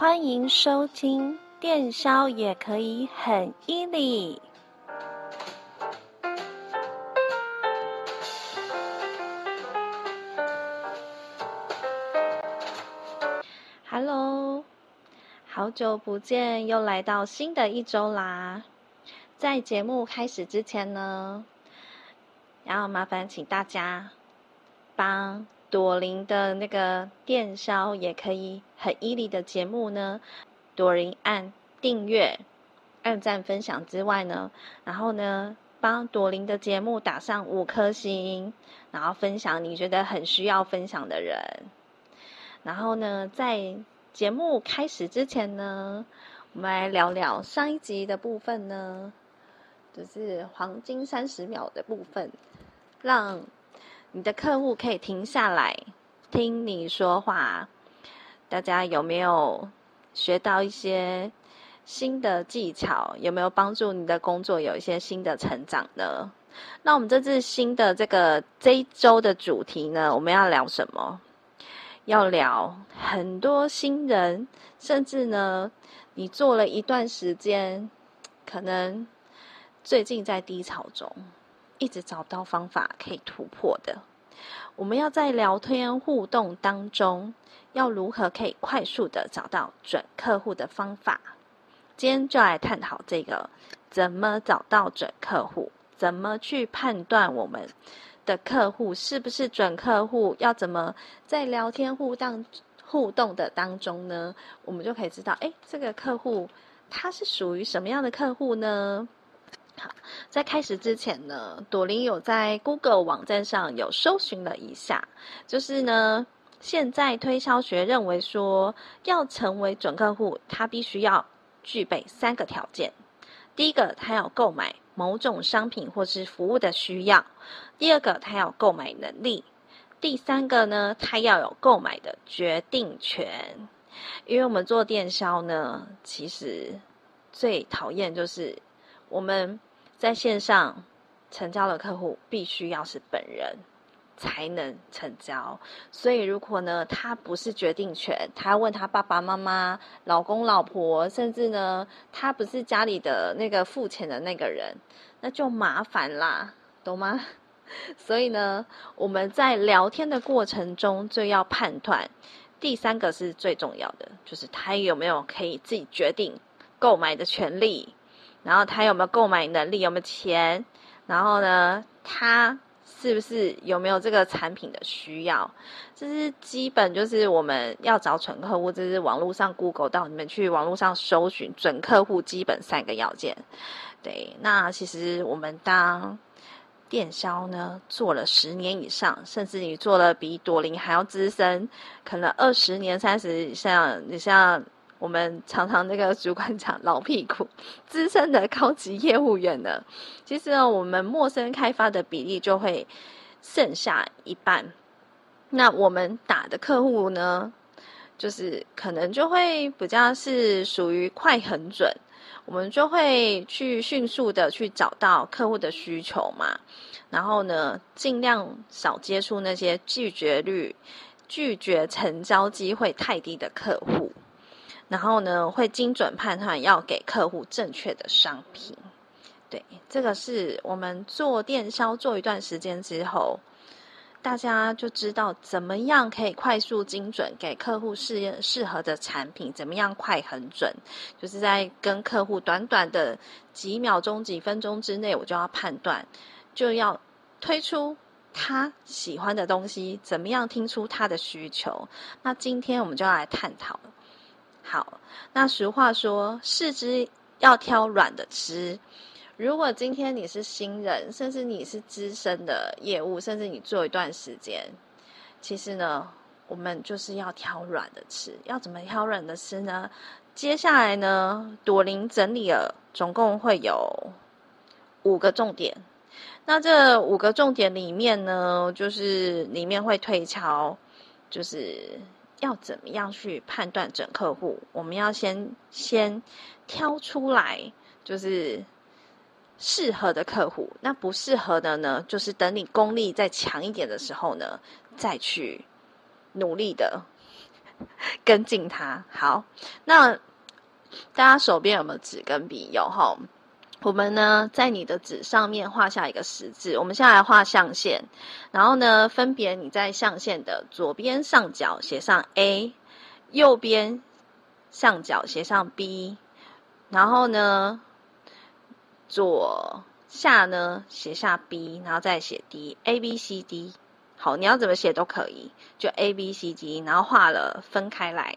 欢迎收听电销也可以很 easy。Hello，好久不见，又来到新的一周啦。在节目开始之前呢，然后麻烦请大家帮朵琳的那个电销也可以很 easy 的节目呢，朵琳按订阅、按赞、分享之外呢，然后呢，帮朵琳的节目打上五颗星，然后分享你觉得很需要分享的人。然后呢，在节目开始之前呢，我们来聊聊上一集的部分呢，就是黄金三十秒的部分，让。你的客户可以停下来听你说话，大家有没有学到一些新的技巧？有没有帮助你的工作有一些新的成长呢？那我们这次新的这个这一周的主题呢，我们要聊什么？要聊很多新人，甚至呢，你做了一段时间，可能最近在低潮中。一直找不到方法可以突破的，我们要在聊天互动当中，要如何可以快速的找到准客户的方法？今天就来探讨这个，怎么找到准客户？怎么去判断我们的客户是不是准客户？要怎么在聊天互动互动的当中呢？我们就可以知道，哎，这个客户他是属于什么样的客户呢？在开始之前呢，朵琳有在 Google 网站上有搜寻了一下，就是呢，现在推销学认为说，要成为准客户，他必须要具备三个条件：第一个，他要购买某种商品或是服务的需要；第二个，他要购买能力；第三个呢，他要有购买的决定权。因为我们做电销呢，其实最讨厌就是我们。在线上成交的客户必须要是本人才能成交，所以如果呢，他不是决定权，他要问他爸爸妈妈、老公老婆，甚至呢，他不是家里的那个付钱的那个人，那就麻烦啦，懂吗？所以呢，我们在聊天的过程中就要判断，第三个是最重要的，就是他有没有可以自己决定购买的权利。然后他有没有购买能力，有没有钱？然后呢，他是不是有没有这个产品的需要？这是基本，就是我们要找准客户，这是网络上 Google 到你们去网络上搜寻准客户基本三个要件。对，那其实我们当电销呢，做了十年以上，甚至你做了比朵琳还要资深，可能二十年、三十以上，你像。我们常常那个主管讲老屁股，资深的高级业务员呢，其实呢，我们陌生开发的比例就会剩下一半。那我们打的客户呢，就是可能就会比较是属于快很准，我们就会去迅速的去找到客户的需求嘛，然后呢，尽量少接触那些拒绝率、拒绝成交机会太低的客户。然后呢，会精准判断要给客户正确的商品。对，这个是我们做电销做一段时间之后，大家就知道怎么样可以快速精准给客户试验适合的产品，怎么样快很准，就是在跟客户短短的几秒钟、几分钟之内，我就要判断，就要推出他喜欢的东西，怎么样听出他的需求。那今天我们就要来探讨。好，那俗话说，四肢要挑软的吃。如果今天你是新人，甚至你是资深的业务，甚至你做一段时间，其实呢，我们就是要挑软的吃。要怎么挑软的吃呢？接下来呢，朵琳整理了，总共会有五个重点。那这五个重点里面呢，就是里面会推敲，就是。要怎么样去判断准客户？我们要先先挑出来，就是适合的客户。那不适合的呢，就是等你功力再强一点的时候呢，再去努力的 跟进他。好，那大家手边有没有纸跟笔？有哈。我们呢，在你的纸上面画下一个十字。我们现在来画象限，然后呢，分别你在象限的左边上角写上 A，右边上角写上 B，然后呢，左下呢写下 B，然后再写 D，A B C D。好，你要怎么写都可以，就 A B C D，然后画了分开来。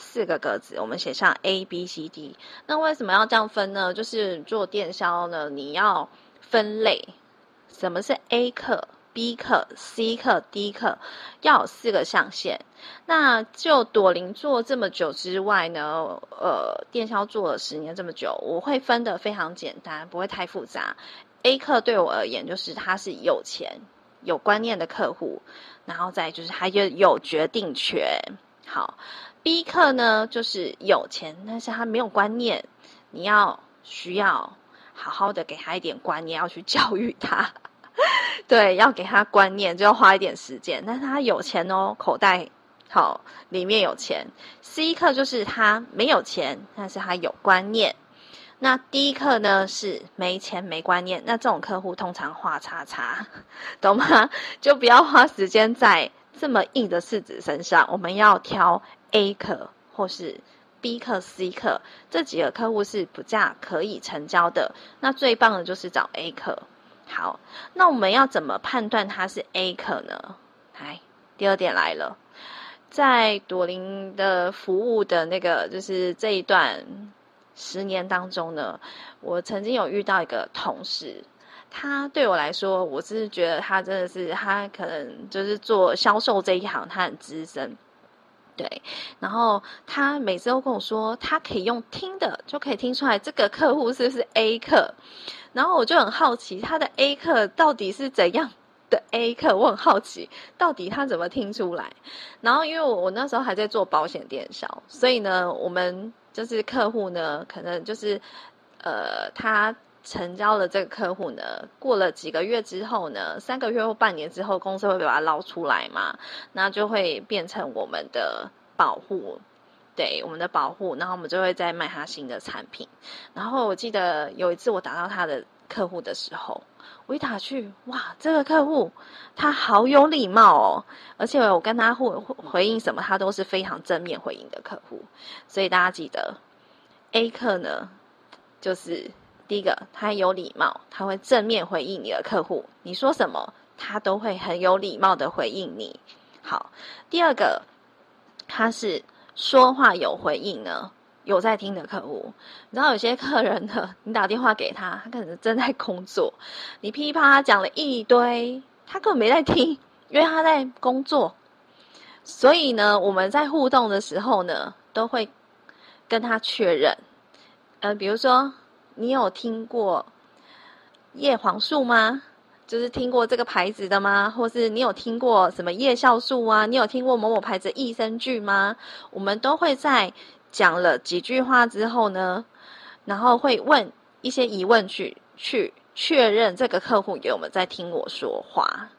四个格子，我们写上 A B C D。那为什么要这样分呢？就是做电销呢，你要分类，什么是 A 客、B 客、C 客、D 客，要有四个象限。那就朵琳做这么久之外呢，呃，电销做了十年这么久，我会分得非常简单，不会太复杂。A 客对我而言，就是他是有钱、有观念的客户，然后再就是他就有决定权。好。B 客呢，就是有钱，但是他没有观念，你要需要好好的给他一点观念，要去教育他，对，要给他观念，就要花一点时间。但是他有钱哦，口袋好，里面有钱。C 客就是他没有钱，但是他有观念。那 D 课呢，是没钱没观念，那这种客户通常画叉叉，懂吗？就不要花时间在这么硬的柿子身上，我们要挑。A 客或是 B 客、C 客这几个客户是不价可以成交的，那最棒的就是找 A 客。好，那我们要怎么判断他是 A 客呢？来，第二点来了，在朵琳的服务的那个就是这一段十年当中呢，我曾经有遇到一个同事，他对我来说，我是觉得他真的是他可能就是做销售这一行，他很资深。对，然后他每次都跟我说，他可以用听的就可以听出来这个客户是不是 A 客，然后我就很好奇他的 A 客到底是怎样的 A 客，我很好奇到底他怎么听出来。然后因为我我那时候还在做保险电销，所以呢，我们就是客户呢，可能就是呃，他成交了这个客户呢，过了几个月之后呢，三个月或半年之后，公司会把它捞出来嘛，那就会变成我们的。保护，对我们的保护，然后我们就会再卖他新的产品。然后我记得有一次我打到他的客户的时候，我一打去，哇，这个客户他好有礼貌哦，而且我跟他回回应什么，他都是非常正面回应的客户。所以大家记得，A 客呢，就是第一个，他有礼貌，他会正面回应你的客户，你说什么，他都会很有礼貌的回应你。好，第二个。他是说话有回应呢，有在听的客户。你知道有些客人呢，你打电话给他，他可能正在工作，你噼里啪啦讲了一堆，他根本没在听，因为他在工作。所以呢，我们在互动的时候呢，都会跟他确认。呃，比如说，你有听过叶黄素吗？就是听过这个牌子的吗？或是你有听过什么叶酵素啊？你有听过某某牌子益生菌吗？我们都会在讲了几句话之后呢，然后会问一些疑问句，去确认这个客户有没有在听我说话。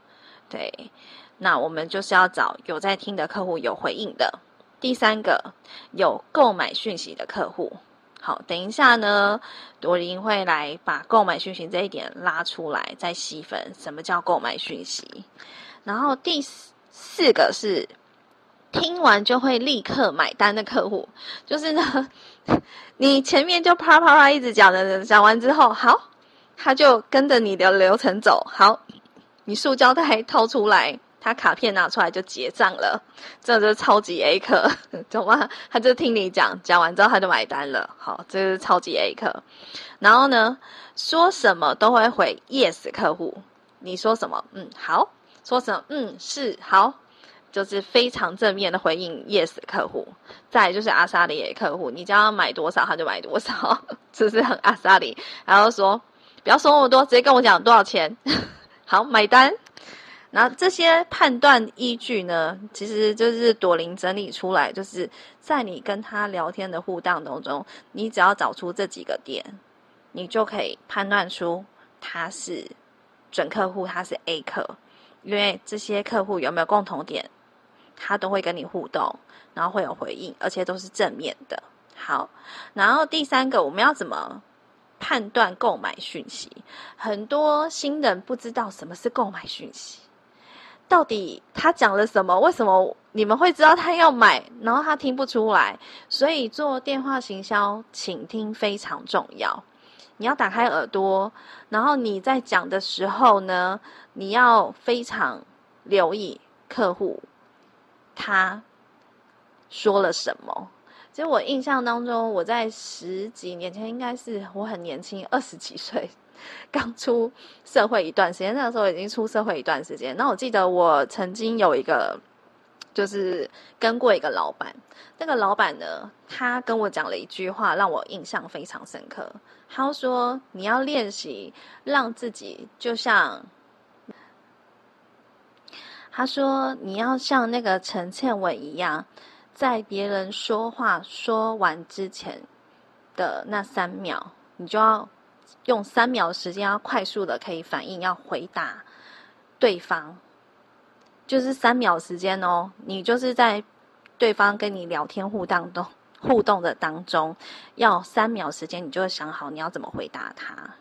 对，那我们就是要找有在听的客户，有回应的。第三个，有购买讯息的客户。好，等一下呢，朵琳会来把购买讯息这一点拉出来，再细分什么叫购买讯息。然后第四个是听完就会立刻买单的客户，就是呢，你前面就啪啪啪一直讲的，讲完之后，好，他就跟着你的流程走。好，你塑胶袋掏出来。他卡片拿出来就结账了，这就是超级 A 客，懂吗？他就听你讲，讲完之后他就买单了。好，这是超级 A 客。然后呢，说什么都会回 Yes 客户。你说什么？嗯，好。说什么？嗯，是好。就是非常正面的回应 Yes 客户。再就是阿莎里 A 客户，你叫他买多少他就买多少，这是很阿莎里。然后说不要说那么多，直接跟我讲多少钱。好，买单。然后这些判断依据呢，其实就是朵琳整理出来，就是在你跟他聊天的互动当中，你只要找出这几个点，你就可以判断出他是准客户，他是 A 客，因为这些客户有没有共同点？他都会跟你互动，然后会有回应，而且都是正面的。好，然后第三个，我们要怎么判断购买讯息？很多新人不知道什么是购买讯息，到底他讲了什么？为什么你们会知道他要买，然后他听不出来？所以做电话行销，倾听非常重要。你要打开耳朵，然后你在讲的时候呢，你要非常留意客户他说了什么。其实我印象当中，我在十几年前，应该是我很年轻，二十几岁，刚出社会一段时间。那个时候已经出社会一段时间。那我记得我曾经有一个，就是跟过一个老板。那个老板呢，他跟我讲了一句话，让我印象非常深刻。他说：“你要练习让自己就像……他说你要像那个陈倩文一样。”在别人说话说完之前的那三秒，你就要用三秒时间，要快速的可以反应，要回答对方，就是三秒时间哦。你就是在对方跟你聊天互动的互动的当中，要三秒时间，你就会想好你要怎么回答他。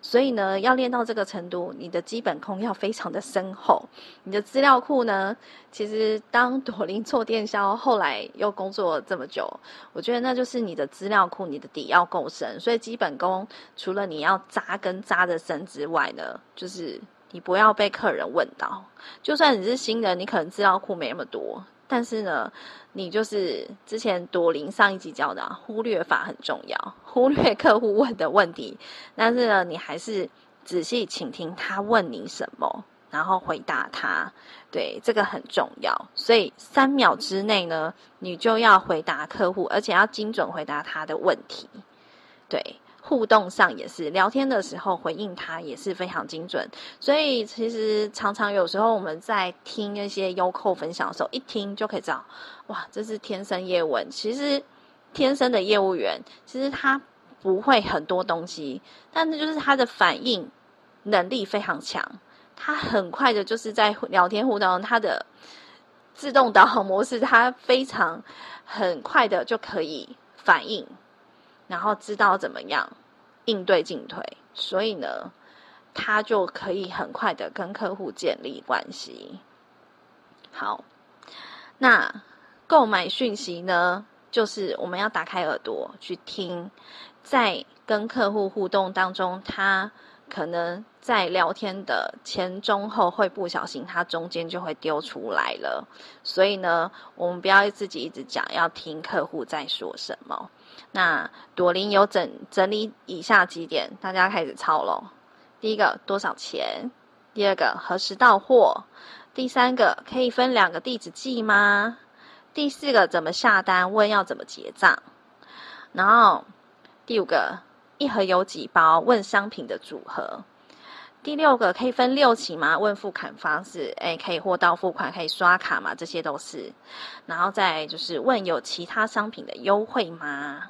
所以呢，要练到这个程度，你的基本功要非常的深厚。你的资料库呢，其实当朵琳做电销，后来又工作这么久，我觉得那就是你的资料库，你的底要够深。所以基本功除了你要扎根扎的深之外呢，就是你不要被客人问到。就算你是新人，你可能资料库没那么多。但是呢，你就是之前朵琳上一集教的啊，忽略法很重要，忽略客户问的问题，但是呢，你还是仔细倾听他问你什么，然后回答他，对，这个很重要。所以三秒之内呢，你就要回答客户，而且要精准回答他的问题，对。互动上也是，聊天的时候回应他也是非常精准，所以其实常常有时候我们在听那些优扣分享的时候，一听就可以知道，哇，这是天生业务。其实天生的业务员，其实他不会很多东西，但是就是他的反应能力非常强，他很快的就是在聊天互动，他的自动导航模式，他非常很快的就可以反应。然后知道怎么样应对进退，所以呢，他就可以很快的跟客户建立关系。好，那购买讯息呢，就是我们要打开耳朵去听，在跟客户互动当中，他可能在聊天的前中后会不小心，他中间就会丢出来了。所以呢，我们不要自己一直讲，要听客户在说什么。那朵琳有整整理以下几点，大家开始抄喽。第一个多少钱？第二个何时到货？第三个可以分两个地址寄吗？第四个怎么下单？问要怎么结账？然后第五个一盒有几包？问商品的组合。第六个可以分六期吗？问付款方式，诶，可以货到付款，可以刷卡吗？这些都是。然后再就是问有其他商品的优惠吗？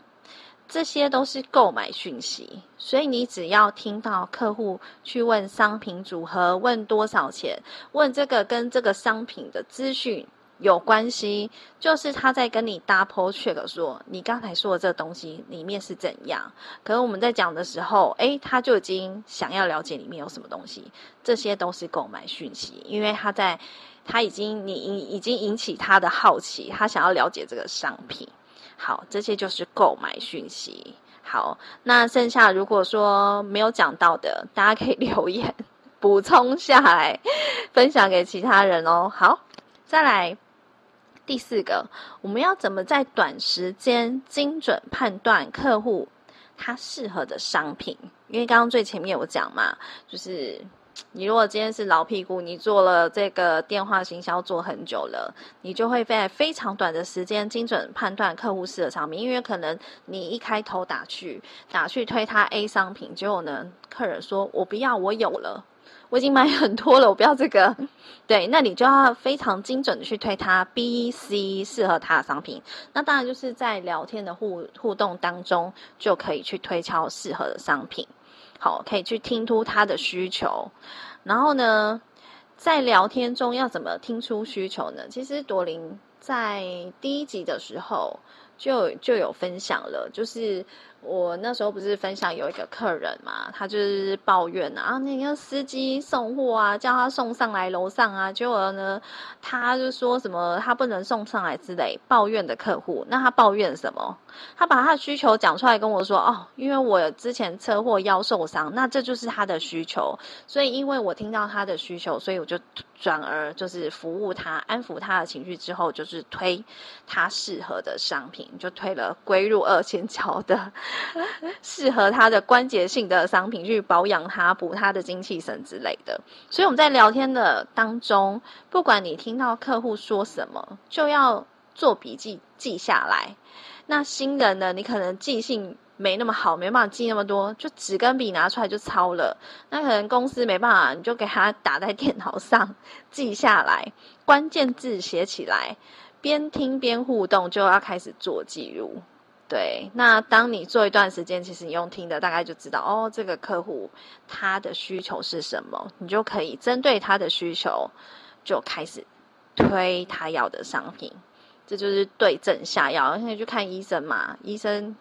这些都是购买讯息。所以你只要听到客户去问商品组合，问多少钱，问这个跟这个商品的资讯。有关系，就是他在跟你 double check 说，你刚才说的这东西里面是怎样。可是我们在讲的时候，诶，他就已经想要了解里面有什么东西。这些都是购买讯息，因为他在，他已经你已已经引起他的好奇，他想要了解这个商品。好，这些就是购买讯息。好，那剩下如果说没有讲到的，大家可以留言 补充下来，分享给其他人哦。好，再来。第四个，我们要怎么在短时间精准判断客户他适合的商品？因为刚刚最前面有讲嘛，就是你如果今天是老屁股，你做了这个电话行销做很久了，你就会在非常短的时间精准判断客户适合商品。因为可能你一开头打去打去推他 A 商品，结果呢，客人说我不要，我有了。我已经买很多了，我不要这个。对，那你就要非常精准的去推他 B、C 适合他的商品。那当然就是在聊天的互互动当中，就可以去推敲适合的商品。好，可以去听出他的需求。然后呢，在聊天中要怎么听出需求呢？其实朵琳在第一集的时候就就有分享了，就是。我那时候不是分享有一个客人嘛，他就是抱怨啊，那个司机送货啊，叫他送上来楼上啊，结果呢，他就说什么他不能送上来之类，抱怨的客户，那他抱怨什么？他把他的需求讲出来跟我说，哦，因为我之前车祸腰受伤，那这就是他的需求，所以因为我听到他的需求，所以我就转而就是服务他，安抚他的情绪之后，就是推他适合的商品，就推了归入二仙胶的。适合他的关节性的商品去保养他、补他的精气神之类的。所以我们在聊天的当中，不管你听到客户说什么，就要做笔记记下来。那新人呢，你可能记性没那么好，没办法记那么多，就纸跟笔拿出来就抄了。那可能公司没办法，你就给他打在电脑上记下来，关键字写起来，边听边互动，就要开始做记录。对，那当你做一段时间，其实你用听的大概就知道哦，这个客户他的需求是什么，你就可以针对他的需求就开始推他要的商品，这就是对症下药。现在去看医生嘛，医生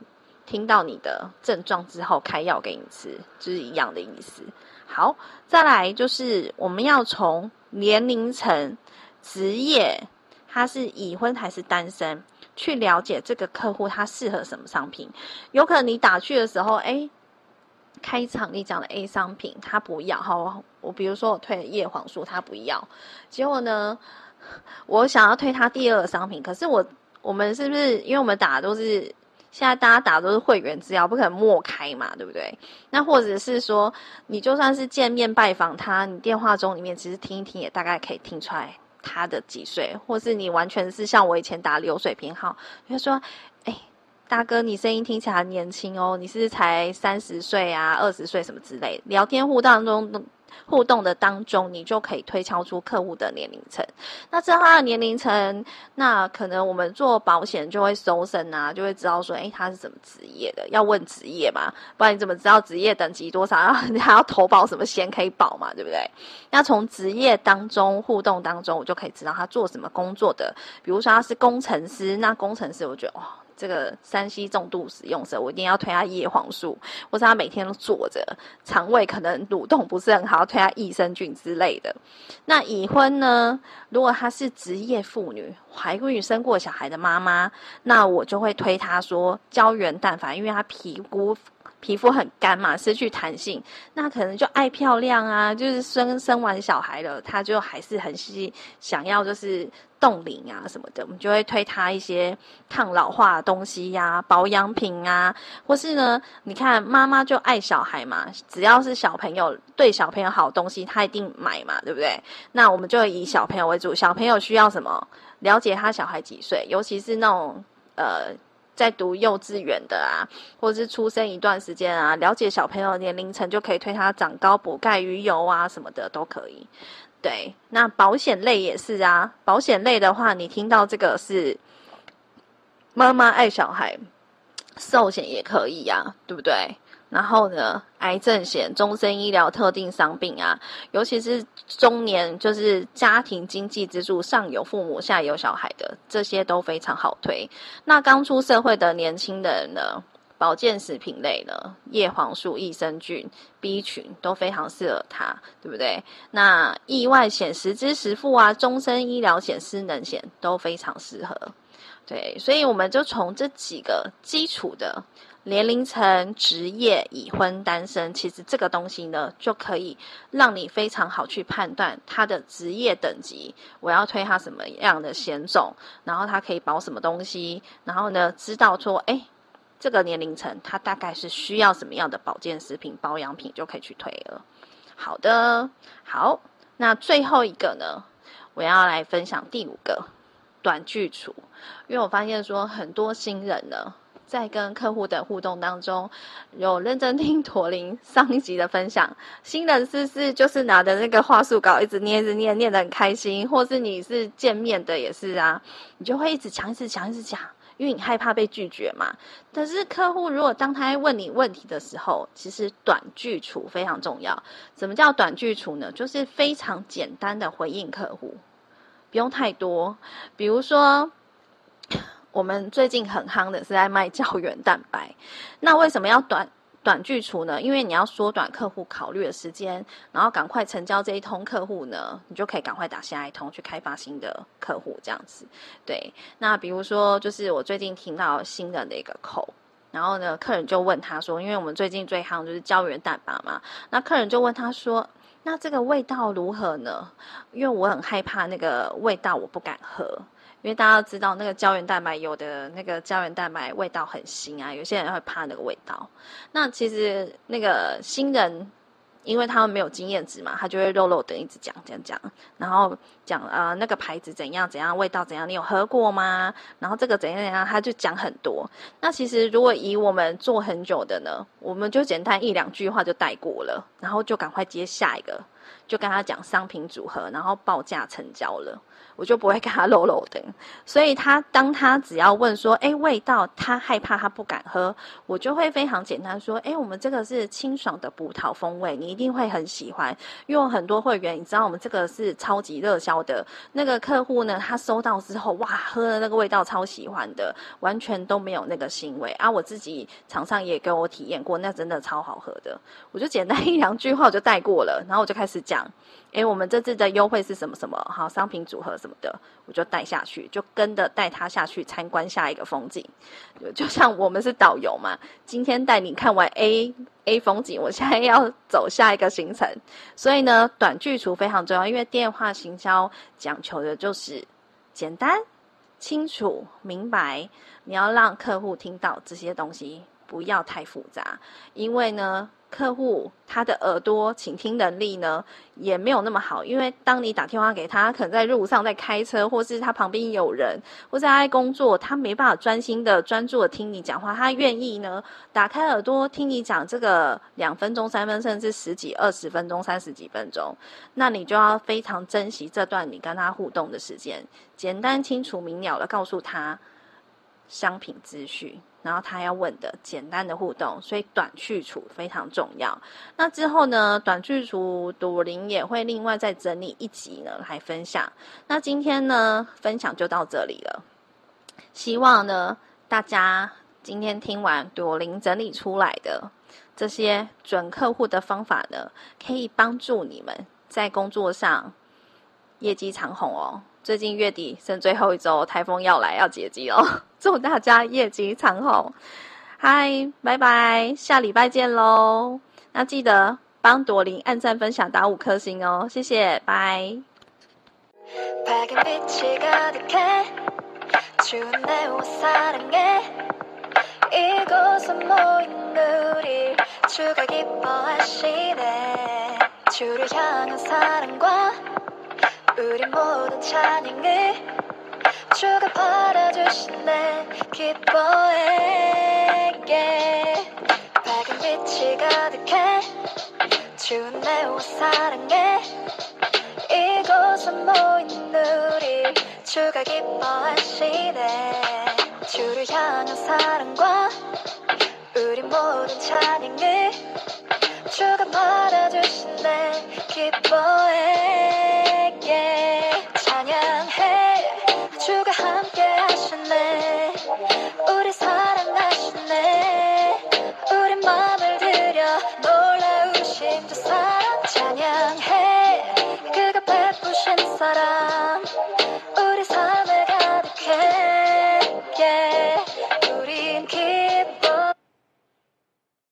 听到你的症状之后开药给你吃，就是一样的意思。好，再来就是我们要从年龄层、职业，他是已婚还是单身？去了解这个客户他适合什么商品，有可能你打去的时候，哎，开场你讲的 A 商品他不要，好，我比如说我推叶黄素他不要，结果呢，我想要推他第二个商品，可是我我们是不是因为我们打的都是现在大家打的都是会员资料，不可能默开嘛，对不对？那或者是说你就算是见面拜访他，你电话中里面其实听一听也大概可以听出来。他的几岁，或是你完全是像我以前打流水编号，比如说：“哎，大哥，你声音听起来很年轻哦，你是不是才三十岁啊，二十岁什么之类的？”聊天互动当中。互动的当中，你就可以推敲出客户的年龄层。那知道他的年龄层，那可能我们做保险就会搜身啊，就会知道说，哎，他是什么职业的？要问职业嘛，不然你怎么知道职业等级多少？然后你还要投保什么险可以保嘛，对不对？那从职业当中互动当中，我就可以知道他做什么工作的。比如说他是工程师，那工程师我觉得哇。这个山西重度使用者，我一定要推他叶黄素，或是他每天都坐着，肠胃可能蠕动不是很好，推他益生菌之类的。那已婚呢？如果她是职业妇女，怀孕生过小孩的妈妈，那我就会推她说胶原蛋白，因为她皮肤。皮肤很干嘛，失去弹性，那可能就爱漂亮啊，就是生生完小孩了，他就还是很希想要就是冻龄啊什么的，我们就会推他一些抗老化的东西呀、保养品啊，或是呢，你看妈妈就爱小孩嘛，只要是小朋友对小朋友好东西，他一定买嘛，对不对？那我们就以小朋友为主，小朋友需要什么？了解他小孩几岁，尤其是那种呃。在读幼稚园的啊，或者是出生一段时间啊，了解小朋友的年龄层，就可以推他长高补钙鱼油啊什么的都可以。对，那保险类也是啊，保险类的话，你听到这个是妈妈爱小孩，寿险也可以呀，对不对？然后呢，癌症险、终身医疗、特定伤病啊，尤其是中年，就是家庭经济支柱，上有父母，下有小孩的，这些都非常好推。那刚出社会的年轻人呢，保健食品类的，叶黄素、益生菌、B 群都非常适合他，对不对？那意外险、实支实付啊，终身医疗险、失能险都非常适合。对，所以我们就从这几个基础的。年龄层、职业、已婚、单身，其实这个东西呢，就可以让你非常好去判断他的职业等级。我要推他什么样的险种，然后他可以保什么东西，然后呢，知道说，哎，这个年龄层他大概是需要什么样的保健食品、保养品，就可以去推了。好的，好，那最后一个呢，我要来分享第五个短句处，因为我发现说很多新人呢。在跟客户的互动当中，有认真听驼铃上一集的分享。新人是是就是拿着那个话术稿一直念，一直念，念得很开心。或是你是见面的也是啊，你就会一直讲，一直讲，一直讲。因为你害怕被拒绝嘛。可是客户如果当他问你问题的时候，其实短句处非常重要。什么叫短句处呢？就是非常简单的回应客户，不用太多。比如说，我们最近很夯的是在卖胶原蛋白，那为什么要短？短句除呢，因为你要缩短客户考虑的时间，然后赶快成交这一通客户呢，你就可以赶快打下一通去开发新的客户，这样子。对，那比如说，就是我最近听到新的那个口，然后呢，客人就问他说，因为我们最近最夯就是胶原蛋白嘛，那客人就问他说，那这个味道如何呢？因为我很害怕那个味道，我不敢喝。因为大家都知道，那个胶原蛋白有的那个胶原蛋白味道很腥啊，有些人会怕那个味道。那其实那个新人，因为他们没有经验值嘛，他就会肉肉的一直讲讲讲，然后讲啊、那个牌子怎样怎样，味道怎样，你有喝过吗？然后这个怎样怎样，他就讲很多。那其实如果以我们做很久的呢，我们就简单一两句话就带过了，然后就赶快接下一个，就跟他讲商品组合，然后报价成交了。我就不会跟他露露的，所以他当他只要问说，哎，味道他害怕他不敢喝，我就会非常简单说，哎，我们这个是清爽的葡萄风味，你一定会很喜欢。因为很多会员，你知道我们这个是超级热销的，那个客户呢，他收到之后，哇，喝了那个味道超喜欢的，完全都没有那个腥味啊。我自己厂商也给我体验过，那真的超好喝的。我就简单一两句话我就带过了，然后我就开始讲。诶，我们这次的优惠是什么什么？好，商品组合什么的，我就带下去，就跟着带他下去参观下一个风景。就像我们是导游嘛，今天带你看完 A A 风景，我现在要走下一个行程。所以呢，短句除非常重要，因为电话行销讲求的就是简单、清楚、明白。你要让客户听到这些东西，不要太复杂，因为呢。客户他的耳朵倾听能力呢也没有那么好，因为当你打电话给他，可能在路上在开车，或是他旁边有人，或是他在工作，他没办法专心的专注的听你讲话。他愿意呢打开耳朵听你讲这个两分钟、三分，甚至十几、二十分钟、三十几分钟，那你就要非常珍惜这段你跟他互动的时间，简单、清楚、明了的告诉他商品资讯。然后他要问的简单的互动，所以短去除非常重要。那之后呢，短去除朵琳也会另外再整理一集呢来分享。那今天呢，分享就到这里了。希望呢，大家今天听完朵琳整理出来的这些准客户的方法呢，可以帮助你们在工作上业绩长虹哦。最近月底剩最后一周台风要来要截机哦祝大家业绩长虹。嗨拜拜下礼拜见喽。那记得帮朵琳按赞分享打五颗星哦谢谢拜。 우리 모두 찬양을 주가 받아주시네 기뻐해 밝은 빛이 가득해. 주운 내와 사랑해. 이곳에 모인 우리 주가 기뻐하시네. 주를 향한 사랑과 우리 모든 찬양을 주가 받아주시네 기뻐해.